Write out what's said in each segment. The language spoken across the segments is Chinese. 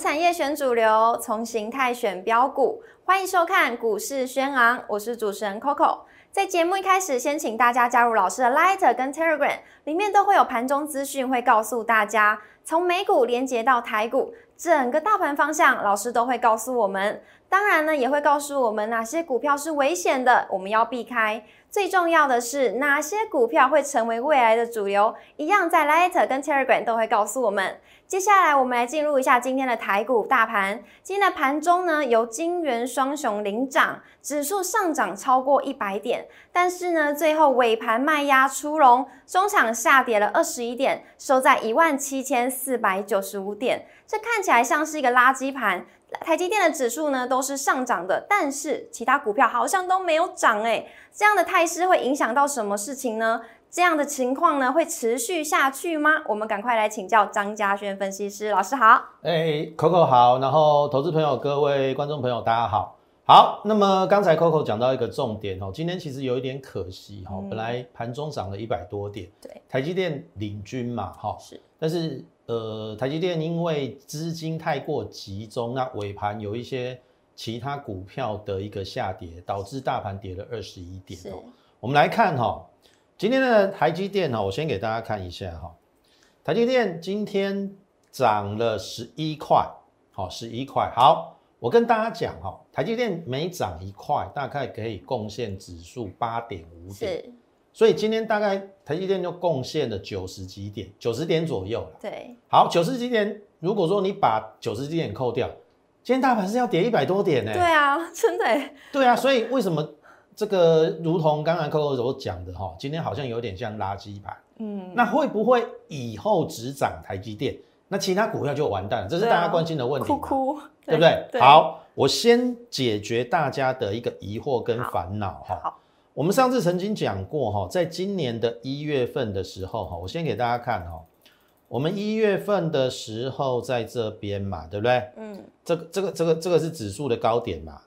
产业选主流，从形态选标股，欢迎收看股市轩昂，我是主持人 Coco。在节目一开始，先请大家加入老师的 Lighter 跟 Telegram，里面都会有盘中资讯，会告诉大家从美股连接到台股，整个大盘方向，老师都会告诉我们。当然呢，也会告诉我们哪些股票是危险的，我们要避开。最重要的是，哪些股票会成为未来的主流，一样在 Lighter 跟 Telegram 都会告诉我们。接下来，我们来进入一下今天的台股大盘。今天的盘中呢，由金元双雄领涨，指数上涨超过一百点，但是呢，最后尾盘卖压出笼，中场下跌了二十一点，收在一万七千四百九十五点。这看起来像是一个垃圾盘。台积电的指数呢都是上涨的，但是其他股票好像都没有涨诶，这样的态势会影响到什么事情呢？这样的情况呢会持续下去吗？我们赶快来请教张家轩分析师老师好。哎，Coco 好，然后投资朋友、各位观众朋友大家好。好，那么刚才 Coco 讲到一个重点哦，今天其实有一点可惜哈，本来盘中涨了一百多点，对，台积电领军嘛哈，是，但是。呃，台积电因为资金太过集中，那尾盘有一些其他股票的一个下跌，导致大盘跌了二十一点哦。我们来看哈，今天的台积电哈，我先给大家看一下哈，台积电今天涨了十一块，好，十一块。好，我跟大家讲哈，台积电每涨一块，大概可以贡献指数八点五点。所以今天大概台积电就贡献了九十几点，九十点左右了。对，好，九十几点，如果说你把九十几点扣掉，今天大盘是要跌一百多点呢。对啊，真的。对啊，所以为什么这个如同刚才 Coco 所讲的哈，今天好像有点像垃圾盘。嗯。那会不会以后只涨台积电，那其他股票就完蛋了？这是大家关心的问题。哭哭，对不对？好，我先解决大家的一个疑惑跟烦恼哈。好。我们上次曾经讲过哈，在今年的一月份的时候哈，我先给大家看哈，我们一月份的时候在这边嘛，对不对？嗯，这个这个这个这个是指数的高点嘛，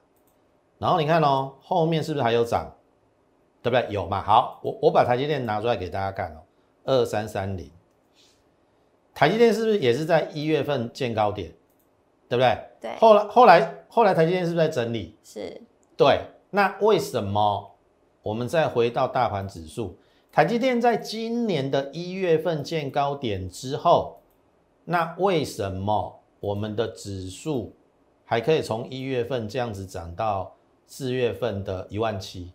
然后你看哦，后面是不是还有涨？对不对？有嘛？好，我我把台积电拿出来给大家看哦，二三三零，台积电是不是也是在一月份见高点？对不对？对。后来后来后来台积电是不是在整理？是。对，那为什么？我们再回到大盘指数，台积电在今年的一月份见高点之后，那为什么我们的指数还可以从一月份这样子涨到四月份的一万七？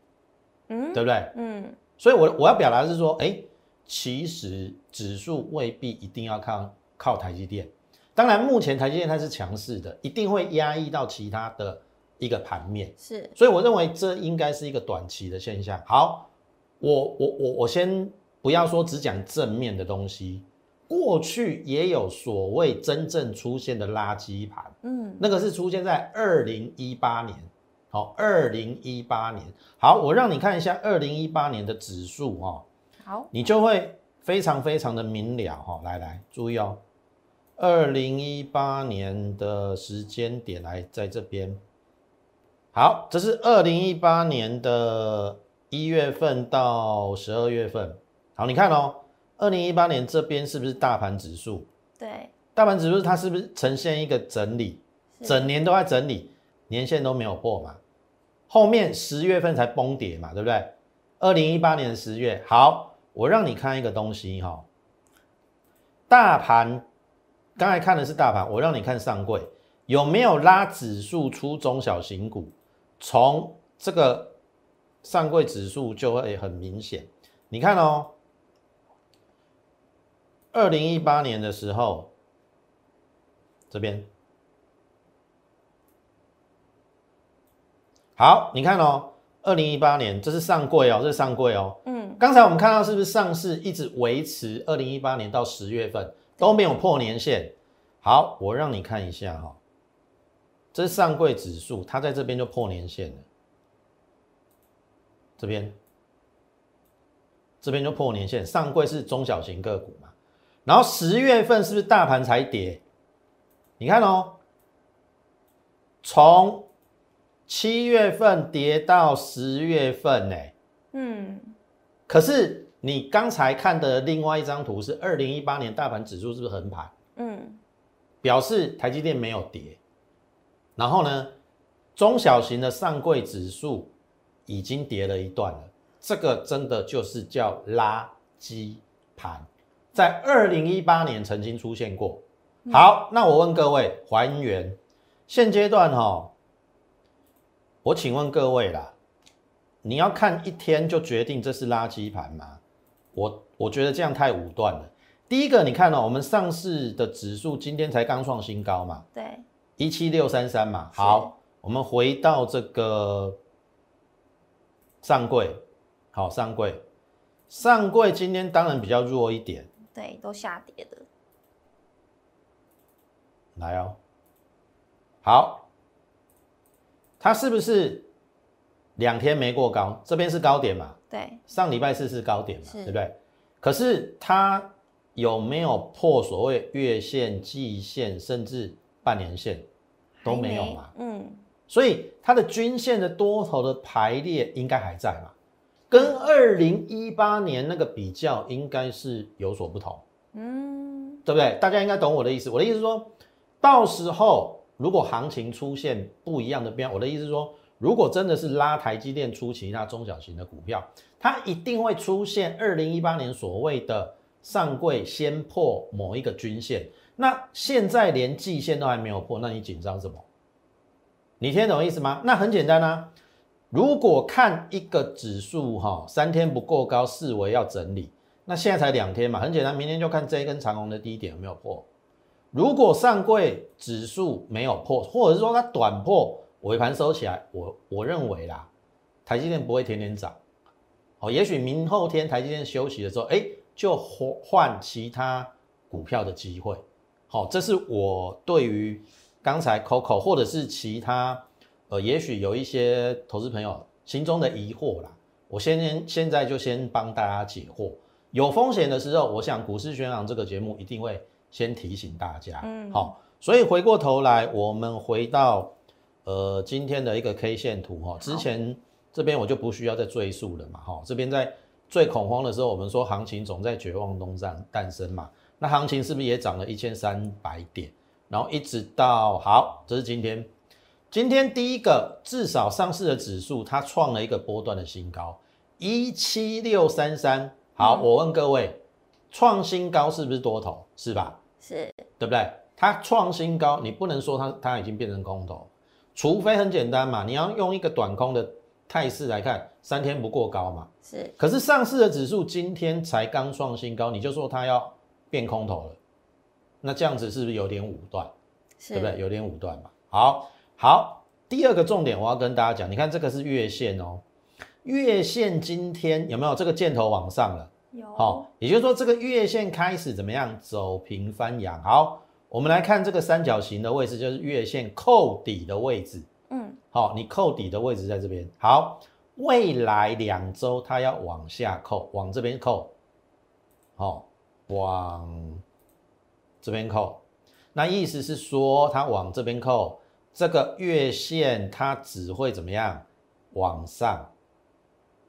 嗯，对不对？嗯，所以，我我要表达是说，哎，其实指数未必一定要靠靠台积电，当然，目前台积电它是强势的，一定会压抑到其他的。一个盘面是，所以我认为这应该是一个短期的现象。好，我我我我先不要说只讲正面的东西，过去也有所谓真正出现的垃圾盘，嗯，那个是出现在二零一八年。好，二零一八年，好，我让你看一下二零一八年的指数哈，好，你就会非常非常的明了哈。来来，注意哦，二零一八年的时间点来在这边。好，这是二零一八年的一月份到十二月份。好，你看哦，二零一八年这边是不是大盘指数？对，大盘指数它是不是呈现一个整理？整年都在整理，年线都没有破嘛。后面十月份才崩跌嘛，对不对？二零一八年十月，好，我让你看一个东西哈。大盘刚才看的是大盘，我让你看上柜有没有拉指数出中小型股？从这个上柜指数就会很明显，你看哦，二零一八年的时候，这边好，你看哦，二零一八年这是上柜哦，这是上柜哦，嗯，刚才我们看到是不是上市一直维持二零一八年到十月份都没有破年线？好，我让你看一下哈。这是上柜指数，它在这边就破年线了。这边，这边就破年线。上柜是中小型个股嘛？然后十月份是不是大盘才跌？你看哦，从七月份跌到十月份呢？嗯。可是你刚才看的另外一张图是二零一八年大盘指数是不是横盘？嗯。表示台积电没有跌。然后呢，中小型的上柜指数已经跌了一段了，这个真的就是叫垃圾盘，在二零一八年曾经出现过。好，那我问各位，还原现阶段哈，我请问各位啦，你要看一天就决定这是垃圾盘吗？我我觉得这样太武断了。第一个，你看哦，我们上市的指数今天才刚创新高嘛，对，一七六三三嘛。好，我们回到这个上柜，好，上柜，上柜今天当然比较弱一点，对，都下跌的。来哦，好，它是不是两天没过高？这边是高点嘛？对，上礼拜四是高点嘛？对不对？可是它有没有破所谓月线、季线，甚至半年线都没有嘛？嗯，所以它的均线的多头的排列应该还在嘛？跟二零一八年那个比较，应该是有所不同。嗯，对不对？大家应该懂我的意思。我的意思说。到时候如果行情出现不一样的变，我的意思是说，如果真的是拉台积电出其他中小型的股票，它一定会出现二零一八年所谓的上柜先破某一个均线。那现在连季线都还没有破，那你紧张什么？你听懂意思吗？那很简单啊，如果看一个指数哈，三天不过高，视为要整理，那现在才两天嘛，很简单，明天就看这一根长红的低点有没有破。如果上柜指数没有破，或者是说它短破尾盘收起来，我我认为啦，台积电不会天天涨，哦，也许明后天台积电休息的时候，哎，就换其他股票的机会，好，这是我对于刚才 Coco 或者是其他呃，也许有一些投资朋友心中的疑惑啦，我先现在就先帮大家解惑，有风险的时候，我想股市宣扬这个节目一定会。先提醒大家，嗯，好，所以回过头来，我们回到呃今天的一个 K 线图哈，之前这边我就不需要再赘述了嘛，哈，这边在最恐慌的时候，我们说行情总在绝望中诞诞生嘛，那行情是不是也涨了一千三百点？然后一直到好，这是今天，今天第一个至少上市的指数它创了一个波段的新高，一七六三三，好，我问各位。创新高是不是多头？是吧？是，对不对？它创新高，你不能说它它已经变成空头，除非很简单嘛，你要用一个短空的态势来看，三天不过高嘛。是。可是上市的指数今天才刚创新高，你就说它要变空头了，那这样子是不是有点武断？对不对？有点武断嘛。好，好，第二个重点我要跟大家讲，你看这个是月线哦，月线今天有没有这个箭头往上了？好，也就是说这个月线开始怎么样走平翻阳？好，我们来看这个三角形的位置，就是月线扣底的位置。嗯，好，你扣底的位置在这边。好，未来两周它要往下扣，往这边扣。好，往这边扣。那意思是说，它往这边扣，这个月线它只会怎么样？往上，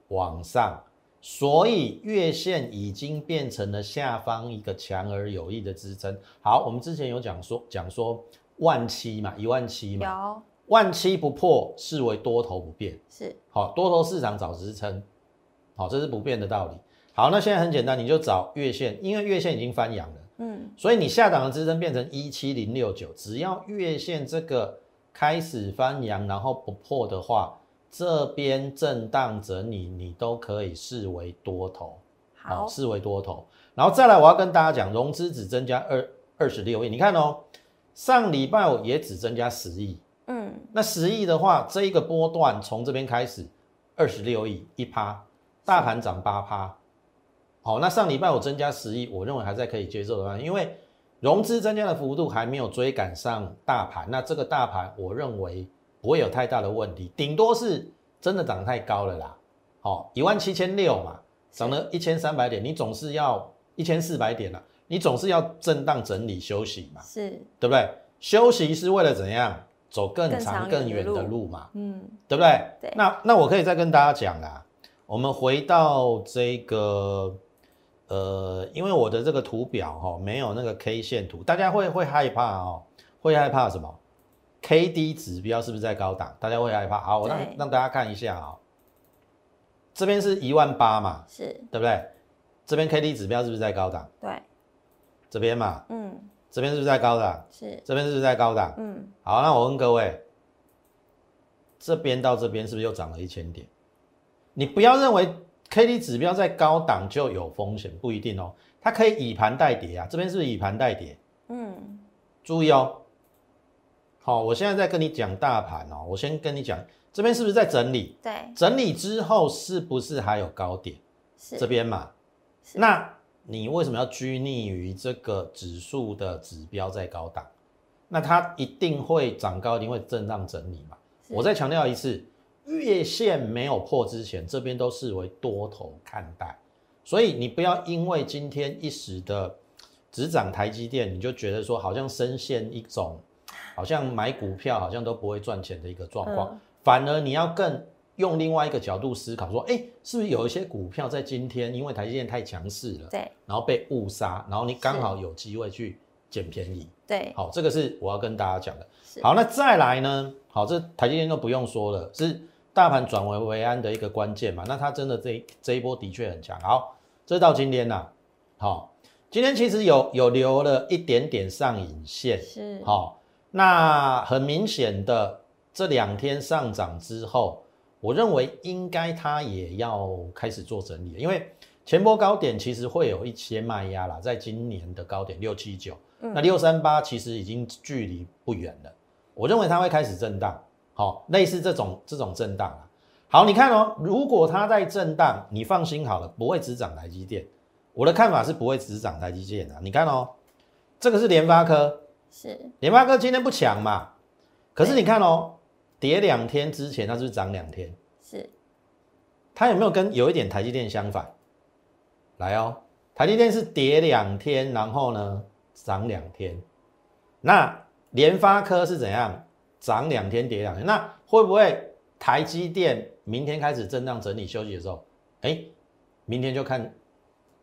往上。所以月线已经变成了下方一个强而有力的支撑。好，我们之前有讲说讲说万七嘛，一万七嘛，有万七不破，视为多头不变。是，好，多头市场找支撑，好，这是不变的道理。好，那现在很简单，你就找月线，因为月线已经翻阳了，嗯，所以你下档的支撑变成一七零六九，只要月线这个开始翻阳，然后不破的话。这边震荡整理，你都可以视为多头，好，视为多头。然后再来，我要跟大家讲，融资只增加二二十六亿，你看哦，上礼拜也只增加十亿，嗯，那十亿的话，这一个波段从这边开始，二十六亿一趴，大盘涨八趴，好，那上礼拜我增加十亿，我认为还在可以接受的范围，因为融资增加的幅度还没有追赶上大盘，那这个大盘我认为。不会有太大的问题，顶多是真的涨太高了啦。好，一万七千六嘛，涨了一千三百点，你总是要一千四百点了，你总是要震荡整理休息嘛，是对不对？休息是为了怎样走更长更远的路嘛，嗯，对不对？对。那那我可以再跟大家讲啊，我们回到这个呃，因为我的这个图表哈、没有那个 K 线图，大家会会害怕哦，会害怕什么？K D 指标是不是在高档？大家会害怕。好，我让让大家看一下啊、这边是一万八嘛，是，对不对？这边 K D 指标是不是在高档？对，这边嘛，嗯，这边是不是在高档？是，这边是不是在高档？嗯，好，那我问各位，这边到这边是不是又涨了一千点？你不要认为 K D 指标在高档就有风险，不一定哦，它可以以盘带跌啊。这边是不是以盘带跌？嗯，注意哦。好，我现在在跟你讲大盘哦，我先跟你讲，这边是不是在整理？对，整理之后是不是还有高点？是，这边嘛。是那你为什么要拘泥于这个指数的指标在高档？那它一定会涨高，一定会震荡整理嘛。我再强调一次，月线没有破之前，这边都视为多头看待，所以你不要因为今天一时的只涨台积电，你就觉得说好像深陷一种好像买股票好像都不会赚钱的一个状况，嗯反而你要更用另外一个角度思考，说，哎，是不是有一些股票在今天因为台积电太强势了，对，然后被误杀，然后你刚好有机会去捡便宜。对，好，这个是我要跟大家讲的。好，那再来呢？好，这台积电都不用说了，是大盘转危为安的一个关键嘛。那它真的这一这一波的确很强。好，这到今天呐、好，今天其实有有留了一点点上影线。是，好，那很明显的这两天上涨之后，我认为应该它也要开始做整理，因为前波高点其实会有一些卖压啦，在今年的高点六七九，嗯那六三八其实已经距离不远了，我认为它会开始震荡，好，类似这种这种震荡啊。好，你看哦，如果它在震荡，你放心好了，不会只涨台积电。我的看法是不会只涨台积电的、你看哦，这个是联发科，是，联发科今天不强嘛，可是你看哦，跌两天之前它是不是涨两天？是，它有没有跟有一点台积电相反？来哦，台积电是跌两天，然后呢涨两天，那联发科是怎样？涨两天跌两天，那会不会台积电明天开始震荡整理休息的时候，哎，明天就看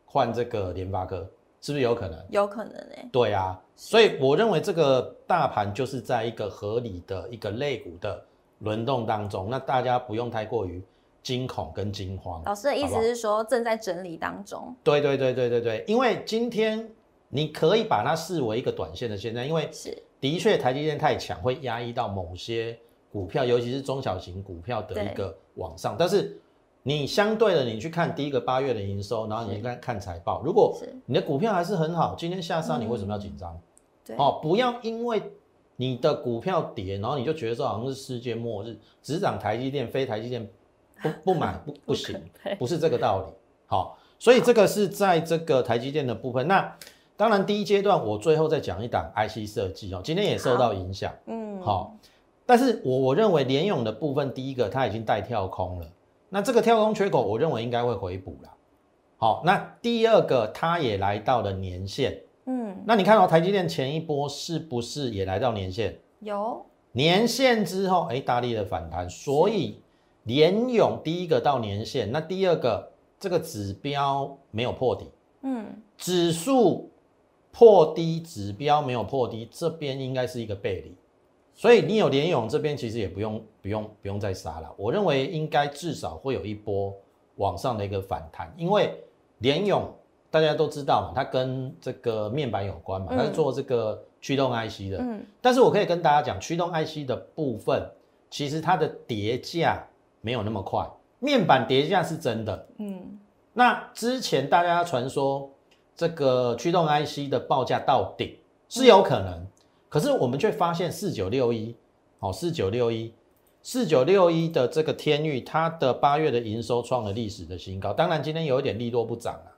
换这个联发科，是不是有可能？有可能诶，对啊，所以我认为这个大盘就是在一个合理的一个类股的轮动当中，那大家不用太过于惊恐跟惊慌。老师的意思是说正在整理当中，对对对对对对，因为今天你可以把它视为一个短线的现在，因为是，的确台积电太强，会压抑到某些股票，尤其是中小型股票的一个往上。但是你相对的，你去看第一个八月的营收，然后你是看看财报，如果你的股票还是很好，今天下杀，你为什么要嗯紧张？对，哦，不要因为你的股票跌，然后你就觉得说好像是世界末日，只涨台积电，非台积电不 不买不不行，不是这个道理。好，所以这个是在这个台积电的部分。那当然第一阶段我最后再讲一档 IC 设计哦，今天也受到影响。嗯，好，但是我我认为联勇的部分，第一个它已经带跳空了，那这个跳空缺口，我认为应该会回补了。好，那第二个它也来到了年线。嗯，那你看到、台积电前一波是不是也来到年线？有，年线之后，哎，大力的反弹，所以联勇第一个到年线，那第二个这个指标没有破底，嗯，指数破低，指标没有破低，这边应该是一个背离，所以你有联勇这边其实也不用不用不用再杀了，我认为应该至少会有一波往上的一个反弹，因为联勇大家都知道嘛，它跟这个面板有关嘛，它是嗯做这个驱动 IC 的，嗯，但是我可以跟大家讲，驱动 IC 的部分其实它的叠价没有那么快，面板叠价是真的，嗯，那之前大家传说这个驱动 IC 的报价到顶是有可能，可是我们却发现四九六一，哦，四九六一，四九六一的这个天域，它的八月的营收创了历史的新高。当然今天有一点利多不涨啊，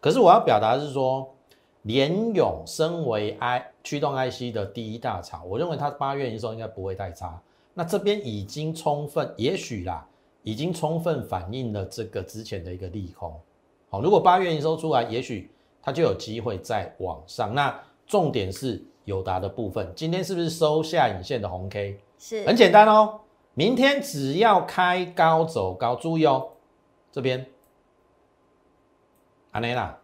可是我要表达是说，联勇身为 I 驱动 IC 的第一大厂，我认为它八月营收应该不会太差。那这边已经充分，也许啦，已经充分反映了这个之前的一个利空。好，如果八月营收出来，也许它就有机会再往上。那重点是友达的部分，今天是不是收下影线的红 K？是，很简单哦，明天只要开高走高，注意哦，这边安内啦，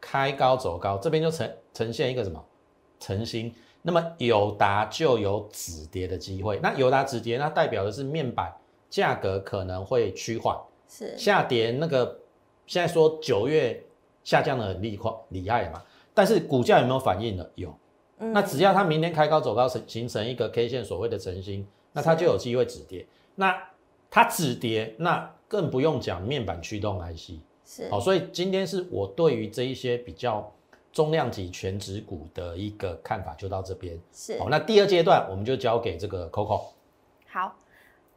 开高走高，这边就呈呈现一个什么诚心，那么友达就有止跌的机会。那友达止跌，那代表的是面板价格可能会趋缓，是下跌。那个现在说九月下降的很厉快厉害嘛，但是股价有没有反应呢？有。嗯那只要它明天开高走高，形形成一个 K 线所谓的诚心，那它就有机会止跌。那它止跌，那更不用讲面板驱动 IC。是好，所以今天是我对于这一些比较重量级全指股的一个看法，就到这边。是好，那第二阶段我们就交给这个 Coco。好，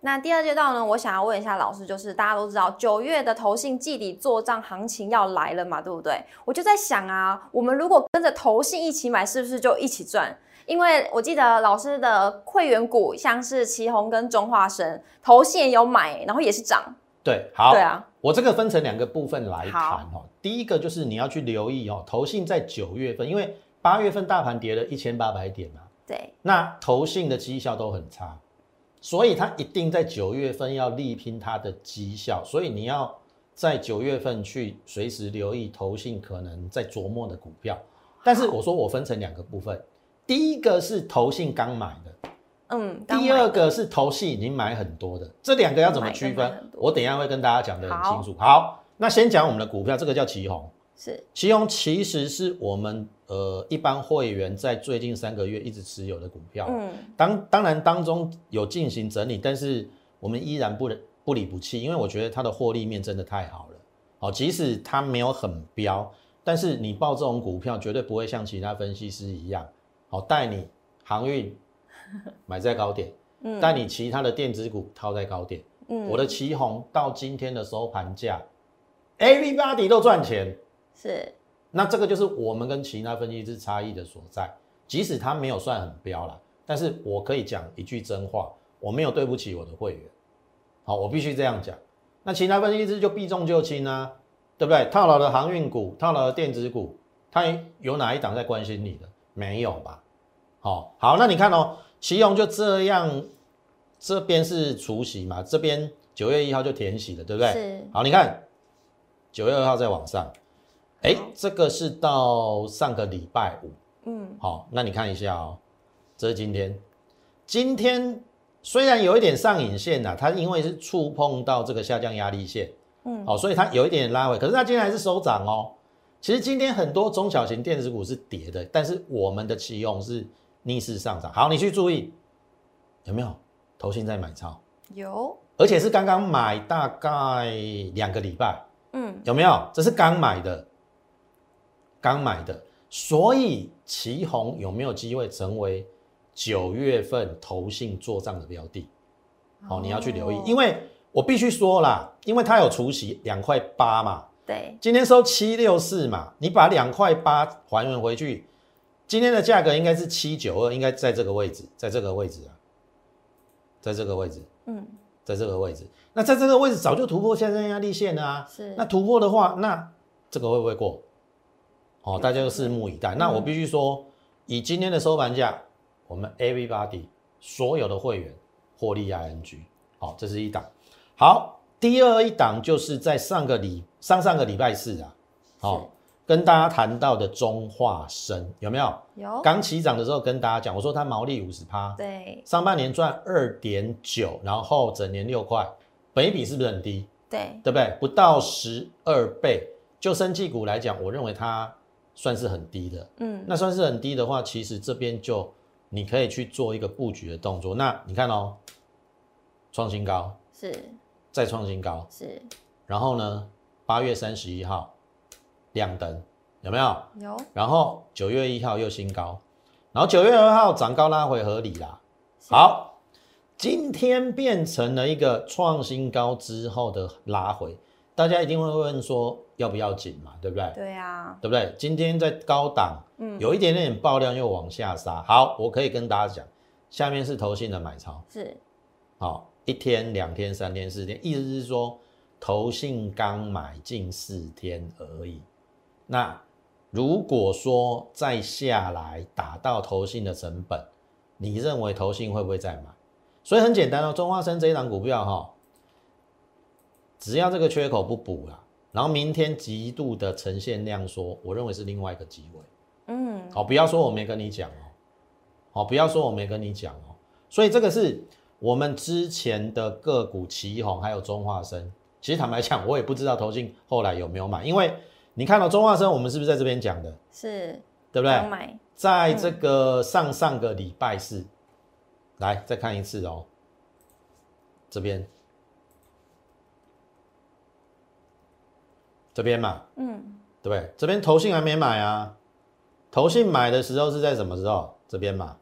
那第二阶段呢，我想要问一下老师，就是大家都知道九月的投信季底做账行情要来了嘛，对不对？我就在想啊，我们如果跟着投信一起买，是不是就一起赚？因为我记得老师的会员股，像是旗宏跟中化生，投信也有买，然后也是涨。对，好，对啊，我这个分成两个部分来好谈哦。第一个就是你要去留意哦，投信在九月份，因为八月份大盘跌了一千八百点嘛，对，那投信的绩效都很差，所以它一定在九月份要力拼它的绩效，所以你要在九月份去随时留意投信可能在琢磨的股票。但是我说我分成两个部分，第一个是投信刚买的，嗯。第二个是投信已经买很多的，这两个要怎么区分我等一下会跟大家讲得很清楚。好，那先讲我们的股票，这个叫旗宏。是旗宏其实是我们呃一般会员在最近三个月一直持有的股票。嗯当当然当中有进行整理，但是我们依然不不离不弃，因为我觉得它的获利面真的太好了。好，即使它没有很标，但是你报这种股票绝对不会像其他分析师一样，好带你航运 买在高点，嗯带你其他的电子股套在高点。嗯我的旗宏到今天的收盘价，everybody 都赚钱。是那这个就是我们跟其他分析师差异的所在。即使它没有算很标啦，但是我可以讲一句真话，我没有对不起我的会员。好，我必须这样讲。那其他分析师就避重就轻啊，对不对？套牢的航运股，套牢的电子股，它有哪一档在关心你的？没有吧？好，好，那你看哦，旗宏就这样，这边是除夕嘛，这边九月一号就填息了，对不对？是好，你看九月二号再往上，哎好，这个是到上个礼拜五。嗯。好，那你看一下哦，这是今天，今天虽然有一点上影线呐、它因为是触碰到这个下降压力线，嗯。好，所以它有一点拉回，可是它今天还是收涨哦。其实今天很多中小型电子股是跌的，但是我们的期用是逆势上涨。好，你去注意有没有？投信在买超，有。而且是刚刚买大概两个礼拜，嗯。有没有？这是刚买的，刚买的，所以旗宏有没有机会成为九月份投信做账的标的？好、你要去留意，因为为我必须说啦，因为它有除息两块八嘛，对。今天收七六四嘛，你把两块八还原回去，今天的价格应该是七九二，应该在这个位置，在这个位置啊，在这个位置，嗯。在这个位置，那在这个位置早就突破下降压力线了啊。是。那突破的话，那这个会不会过？哦，大家就拭目以待。那我必须说，以今天的收盘价，我们 everybody 所有的会员获利 ING，好、这是一档。好，第二一档就是在上个礼上上个礼拜四啊，好、跟大家谈到的中化生有没有？有刚起涨的时候跟大家讲，我说它毛利五十趴，对上半年赚二点九，然后整年六块，本一比是不是很低？对对不对？不到十二倍，就生技股来讲，我认为它算是很低的。嗯那算是很低的话，其实这边就你可以去做一个布局的动作。那你看哦，创新高，是再创新高，是然后呢，八月三十一号亮灯，有没有？有然后九月一号又新高，然后九月二号涨高拉回合理啦。好，今天变成了一个创新高之后的拉回，大家一定会问说要不要紧嘛，对不对？对啊对不对？今天在高档，嗯有一点点爆量又往下杀。好，我可以跟大家讲，下面是投信的买超，是好，一天、两天、三天、四天，意思是说投信刚买进四天而已。那如果说再下来打到投信的成本，你认为投信会不会再买？所以很简单哦，中华生这一档股票哈、只要这个缺口不补啦，然后明天极度的呈现量缩，我认为是另外一个机会。嗯，好，不要说我没跟你讲哦，好，不要说我没跟你讲哦。所以这个是我们之前的个股旗宏还有中化生，其实坦白讲，我也不知道投信后来有没有买，因为你看到中化生，我们是不是在这边讲的，是，对不对？买，在这个上上个礼拜四，来再看一次哦，这边，这边嘛，嗯，对不对？这边投信还没买啊，投信买的时候是在什么时候？这边嘛，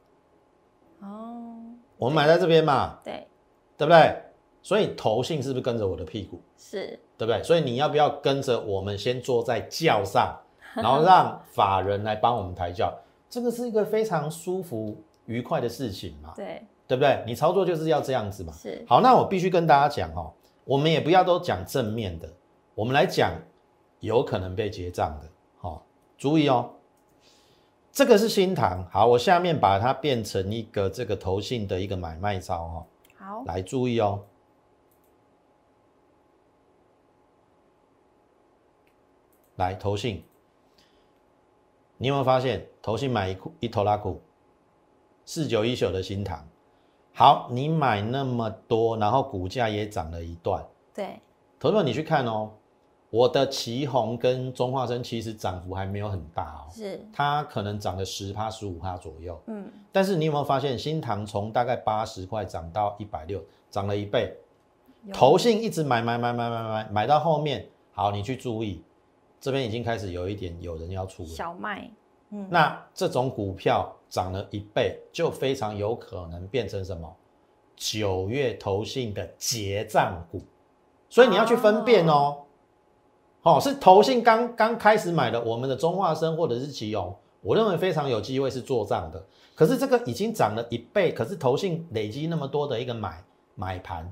哦，我们买在这边嘛，对，对不对？所以投信是不是跟着我的屁股，是，对不对？所以你要不要跟着我们先坐在轿上，然后让法人来帮我们抬轿？这个是一个非常舒服、愉快的事情嘛，对，对不对？你操作就是要这样子嘛。是，好，那我必须跟大家讲哦，我们也不要都讲正面的，我们来讲有可能被结账的。好、注意哦，这个是新塘。好，我下面把它变成一个这个投信的一个买卖招哦，好，来注意哦。来投信，你有没有发现投信买一库一头拉股四九一九的新塘？好，你买那么多，然后股价也涨了一段。对，投资者你去看哦，我的旗宏跟中化生其实涨幅还没有很大哦，是，它可能涨了十趴十五趴左右。嗯，但是你有没有发现新塘从大概八十块涨到一百六，涨了一倍？有投信一直买买买买买买，买到后面，好，你去注意，这边已经开始有一点有人要出了。小麦，嗯，那这种股票涨了一倍，就非常有可能变成什么？九月投信的结账股，所以你要去分辨哦。哦，是投信刚刚开始买的我们的中化生或者是奇勇，我认为非常有机会是做账的。可是这个已经涨了一倍，可是投信累积那么多的一个买买盘，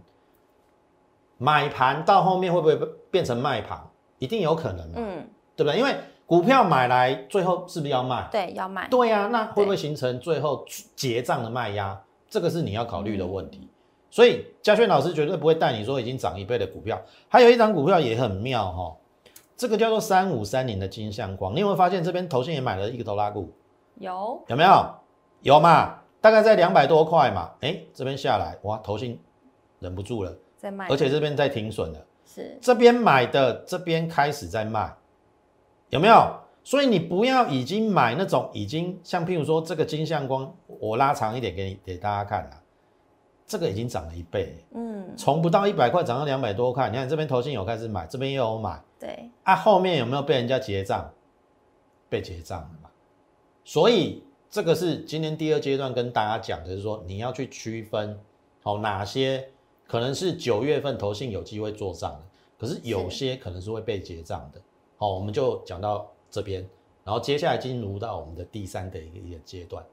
买盘到后面会不会变成卖盘？一定有可能嘛，嗯，对不对？因为股票买来最后是不是要卖？对，要卖，对呀、那会不会形成最后结账的卖压？这个是你要考虑的问题。所以嘉轩老师绝对不会带你说已经涨一倍的股票。还有一张股票也很妙哈、哦，这个叫做三五三零的金相光。你有没有发现这边头信也买了一个头拉股？有，有没有？有嘛？大概在两百多块嘛。哎，这边下来哇，头信忍不住了，在卖，而且这边在停损了。是，这边买的，这边开始在卖，有没有？所以你不要已经买那种已经像譬如说这个金相光，我拉长一点给你给大家看啦，这个已经涨了一倍，嗯，从不到一百块涨到两百多块。你看这边投信有开始买，这边又有买对，啊，后面有没有被人家结账？被结账了嘛？所以这个是今天第二阶段跟大家讲的，是说你要去区分，好、哪些可能是九月份投信有机会做账的，可是有些可能是会被结账的。好、我们就讲到这边，然后接下来进入到我们的第三的一个一个阶段。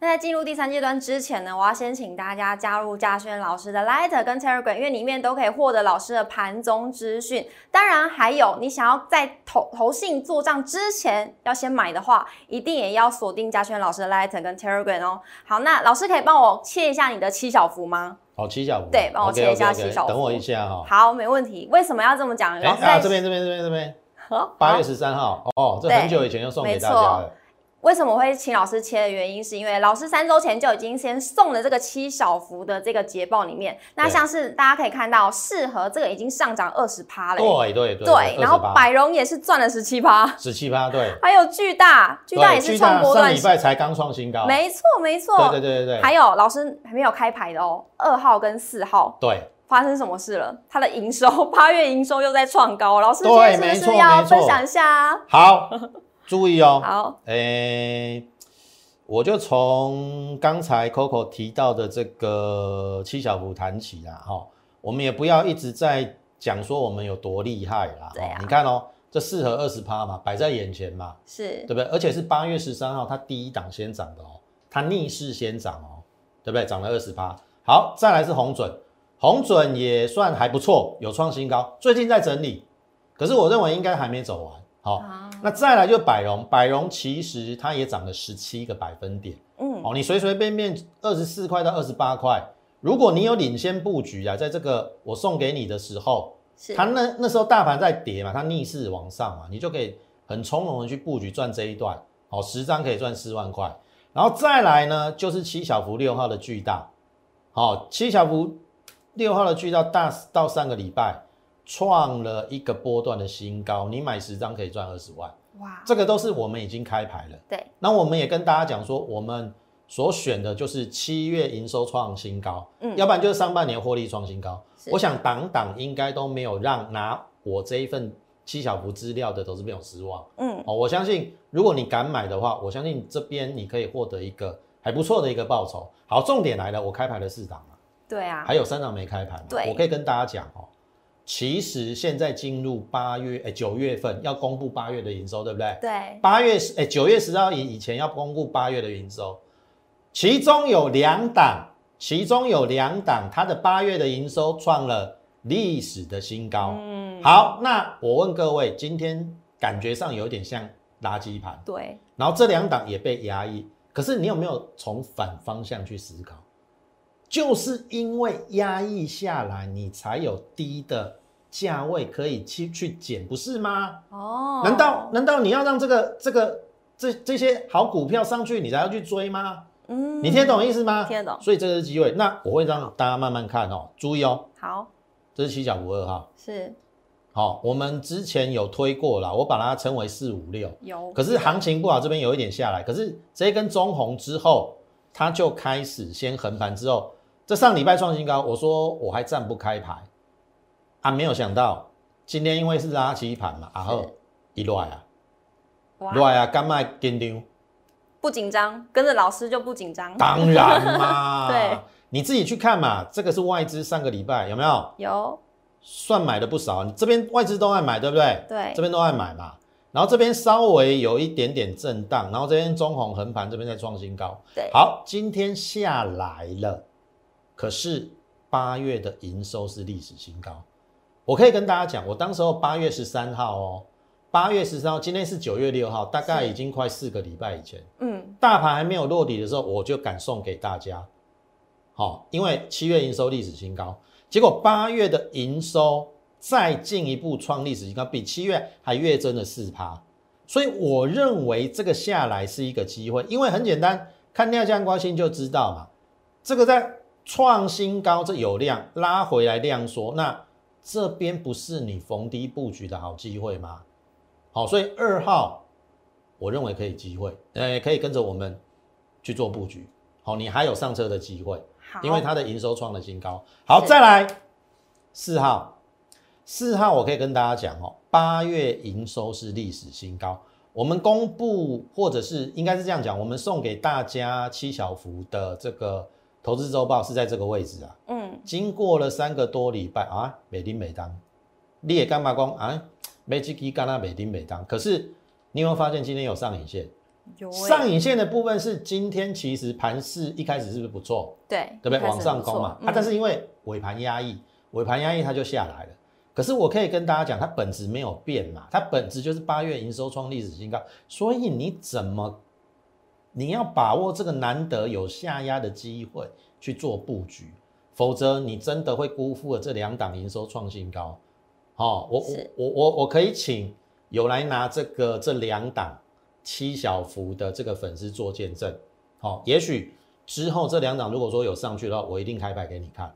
那在进入第三阶段之前呢，我要先请大家加入嘉轩老师的 Lighter 跟 Telegram，因为里面都可以获得老师的盘中资讯。当然，还有你想要在投投信做账之前要先买的话，一定也要锁定嘉轩老师的 Lighter 跟 Telegram 哦。好，那老师可以帮我切一下你的七小福吗？好，七小福，对帮我切一下七小福等我一下哈、好，没问题。为什么要这么讲？哎、老师在啊，这边这边这边这边，好八月十三号哦，这很久以前就送给大家了。为什么我会请老师切的原因，是因为老师三周前就已经先送了这个七小幅的这个捷报里面，那像是大家可以看到，适合这个已经上涨二十趴了，对对对对，然后百荣也是赚了十七趴，十七趴，对，还有巨大，巨大也是创波段上礼拜才刚创新高，没错没错，对对对对对，还有老师还没有开牌的哦，二号跟四号。对，发生什么事了？它的营收八月营收又在创高，老师今天是不是要分享一下啊？好，注意哦，好，诶，我就从刚才 Coco 提到的这个七小福谈起啦，哈，我们也不要一直在讲说我们有多厉害啦，对你看哦，这四和二十趴嘛，摆在眼前嘛，是对不对？而且是八月十三号，它第一档先涨的哦，它逆势先涨哦，对不对？涨了二十趴。好，再来是红准，红准也算还不错，有创新高，最近在整理，可是我认为应该还没走完。好、啊，那再来就百荣，百荣其实它也涨了十七个百分点嗯，哦，你随随便便二十四块到二十八块，如果你有领先布局啊，在这个我送给你的时候，是它那那时候大盘在跌嘛，它逆势往上嘛，你就可以很从容的去布局赚这一段，哦，十张可以赚四万块，然后再来呢就是七小福六号的巨大，好、七小福六号的巨大大到上个礼拜创了一个波段的新高，你买十张可以赚二十万，哇，这个都是我们已经开牌了。对，那我们也跟大家讲说，我们所选的就是七月营收创新高，嗯要不然就是上半年获利创新高。我想党党应该都没有让拿我这一份七小福资料的投资朋友失望嗯，哦。我相信，如果你敢买的话，我相信这边你可以获得一个还不错的一个报酬。好，重点来了，我开牌了四档嘛，对啊，还有三档没开盘嘛。对我可以跟大家讲哦，其实现在进入八月，哎，九月份要公布八月的营收，对不对？对，八月十哎九月十号以以前要公布八月的营收，其中有两档，其中有两档，它的八月的营收创了历史的新高。嗯，好，那我问各位，今天感觉上有点像垃圾盘，对，然后这两档也被压抑，可是你有没有从反方向去思考？就是因为压抑下来，你才有低的价位可以去去捡，不是吗？哦，难道难道你要让这个这个这这些好股票上去，你才要去追吗？嗯，你听得懂意思吗？听得懂所以这个是机会。那我会让大家慢慢看哦，注意哦，好，这是七角五二号。是好、我们之前有推过了，我把它称为四五六。有，可是行情不好，这边有一点下来。可是这一根中红之后，它就开始先横盘之后，这上礼拜创新高，我说我还站不开牌。啊，没有想到今天因为是拉起盘嘛，然后一乱啊，哇，乱啊，干卖跟丢，不紧张，跟着老师就不紧张，当然嘛，对，你自己去看嘛，这个是外资上个礼拜有没有？有，算买的不少？你这边外资都爱买，对不对？对。这边都爱买嘛。然后这边稍微有一点点震荡，然后这边中红横盘，这边在创新高。对，好，今天下来了，可是八月的营收是历史新高。我可以跟大家讲，我当时候八月十三号哦，八月十三号，今天是九月六号，大概已经快四个礼拜以前，嗯，大盘还没有落底的时候，我就敢送给大家。好、因为七月营收历史新高，结果八月的营收再进一步创历史新高，比七月还月增了四趴。所以我认为这个下来是一个机会，因为很简单，看量价关心就知道嘛。这个在创新高，这有量拉回来量缩，那这边不是你逢低布局的好机会吗？好，所以二号我认为可以机会，呃，可以跟着我们去做布局。好，你还有上车的机会。因为它的营收创了新高。好，再来四号，四号我可以跟大家讲哦，八月营收是历史新高。我们公布或者是应该是这样讲，我们送给大家七小福的这个投资周报是在这个位置啊。嗯，经过了三个多礼拜啊，美丁美当，你也干嘛讲啊？没这支干那美丁美当，可是你有没有发现今天有上影线？有欸上影线的部分是今天其实盘势一开始是不是不错？对对不对？往上攻嘛，嗯啊，但是因为尾盘压抑，尾盘压抑它就下来了。可是我可以跟大家讲，它本质没有变嘛，它本质就是八月营收创历史新高，所以你怎么你要把握这个难得有下压的机会去做布局，否则你真的会辜负了这两档营收创新高。哦，我我我我我可以请有来拿这个这两档七小福的这个粉丝做见证。好、也许之后这两档如果说有上去的话，我一定开牌给你看。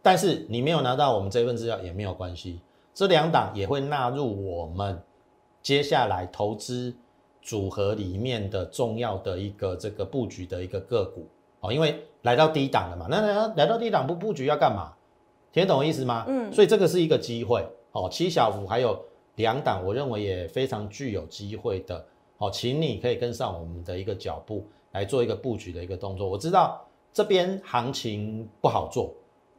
但是你没有拿到我们这份资料也没有关系，这两档也会纳入我们接下来投资组合里面的重要的一个这个布局的一个个股哦，因为来到低档了嘛，那来来到低档不布局要干嘛？听得懂我意思吗？嗯所以这个是一个机会哦。七小福还有两档，我认为也非常具有机会的哦，请你可以跟上我们的一个脚步来做一个布局的一个动作。我知道这边行情不好做，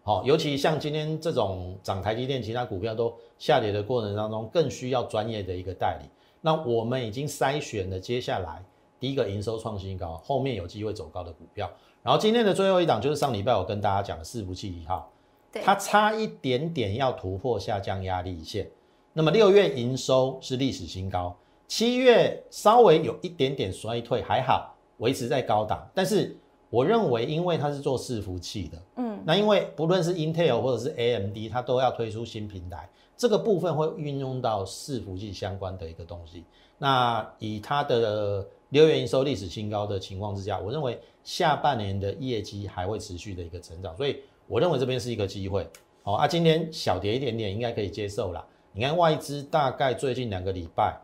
好、尤其像今天这种涨台积电，其他股票都下跌的过程当中，更需要专业的一个代理。那我们已经筛选了接下来第一个营收创新高，后面有机会走高的股票。然后今天的最后一档就是上礼拜我跟大家讲的伺服器一号，对，它差一点点要突破下降压力线。那么六月营收是历史新高，七月稍微有一点点衰退，还好维持在高档。但是我认为，因为它是做伺服器的，嗯，那因为不论是 Intel 或者是 AMD，它都要推出新平台，这个部分会运用到伺服器相关的一个东西。那以它的六月营收历史新高的情况之下，我认为下半年的业绩还会持续的一个成长，所以我认为这边是一个机会。好啊，今天小跌一点点，应该可以接受啦。你看外资大概最近两个礼拜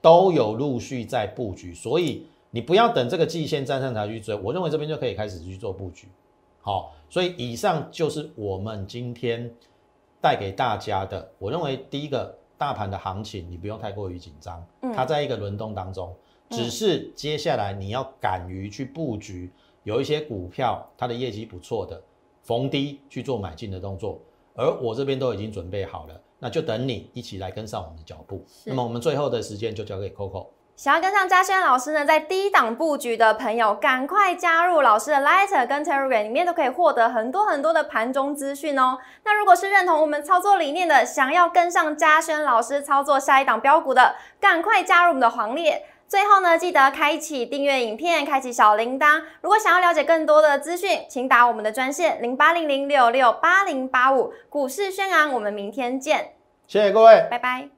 都有陆续在布局，所以你不要等这个季线站上才去追，我认为这边就可以开始去做布局。好，所以以上就是我们今天带给大家的。我认为第一个大盘的行情你不用太过于紧张，它在一个轮动当中，只是接下来你要敢于去布局，有一些股票它的业绩不错的，逢低去做买进的动作。而我这边都已经准备好了，那就等你一起来跟上我们的脚步。那么我们最后的时间就交给 Coco。想要跟上嘉轩老师呢，在低档布局的朋友，赶快加入老师的 Lighter 跟 Telegram，里面都可以获得很多很多的盘中资讯哦。那如果是认同我们操作理念的，想要跟上嘉轩老师操作下一档标股的，赶快加入我们的行列。最后呢，记得开启订阅影片，开启小铃铛。如果想要了解更多的资讯，请打我们的专线零八零零六六八零八五。股市宣昂，我们明天见。谢谢各位，拜拜。